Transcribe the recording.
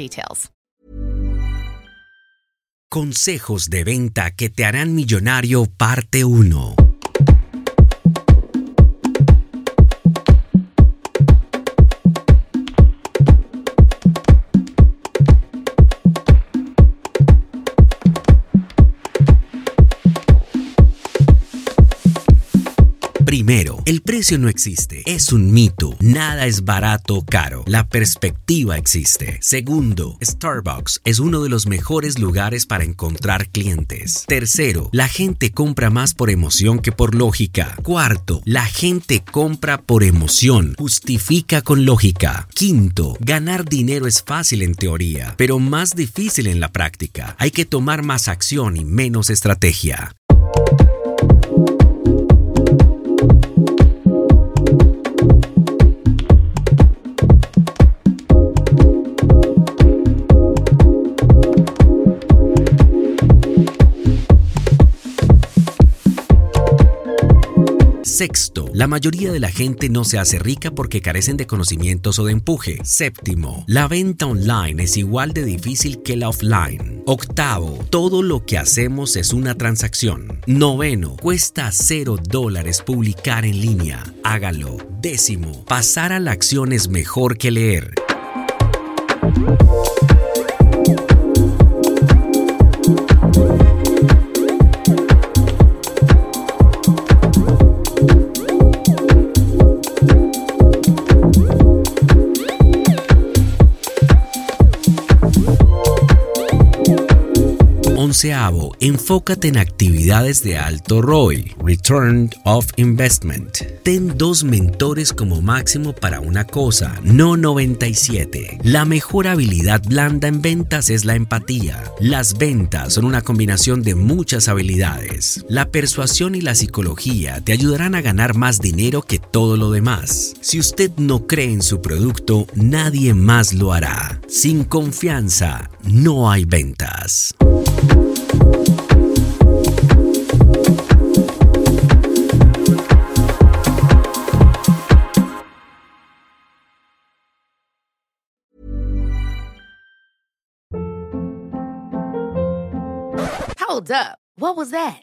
details. Consejos de venta que te harán millonario parte 1. Primero, el precio no existe, es un mito. Nada es barato o caro. La perspectiva existe. Segundo, Starbucks es uno de los mejores lugares para encontrar clientes. Tercero, la gente compra más por emoción que por lógica. Cuarto, la gente compra por emoción, justifica con lógica. Quinto, ganar dinero es fácil en teoría, pero más difícil en la práctica. Hay que tomar más acción y menos estrategia. Sexto, la mayoría de la gente no se hace rica porque carecen de conocimientos o de empuje. Séptimo, la venta online es igual de difícil que la offline. Octavo, todo lo que hacemos es una transacción. Noveno, cuesta cero dólares publicar en línea. Hágalo. Décimo, pasar a la acción es mejor que leer. Onceavo, enfócate en actividades de alto ROI, Return of Investment. Ten dos mentores como máximo para una cosa, no 97. La mejor habilidad blanda en ventas es la empatía. Las ventas son una combinación de muchas habilidades. La persuasión y la psicología te ayudarán a ganar más dinero que todo lo demás. Si usted no cree en su producto, nadie más lo hará. Sin confianza, no hay ventas. Hold up. What was that?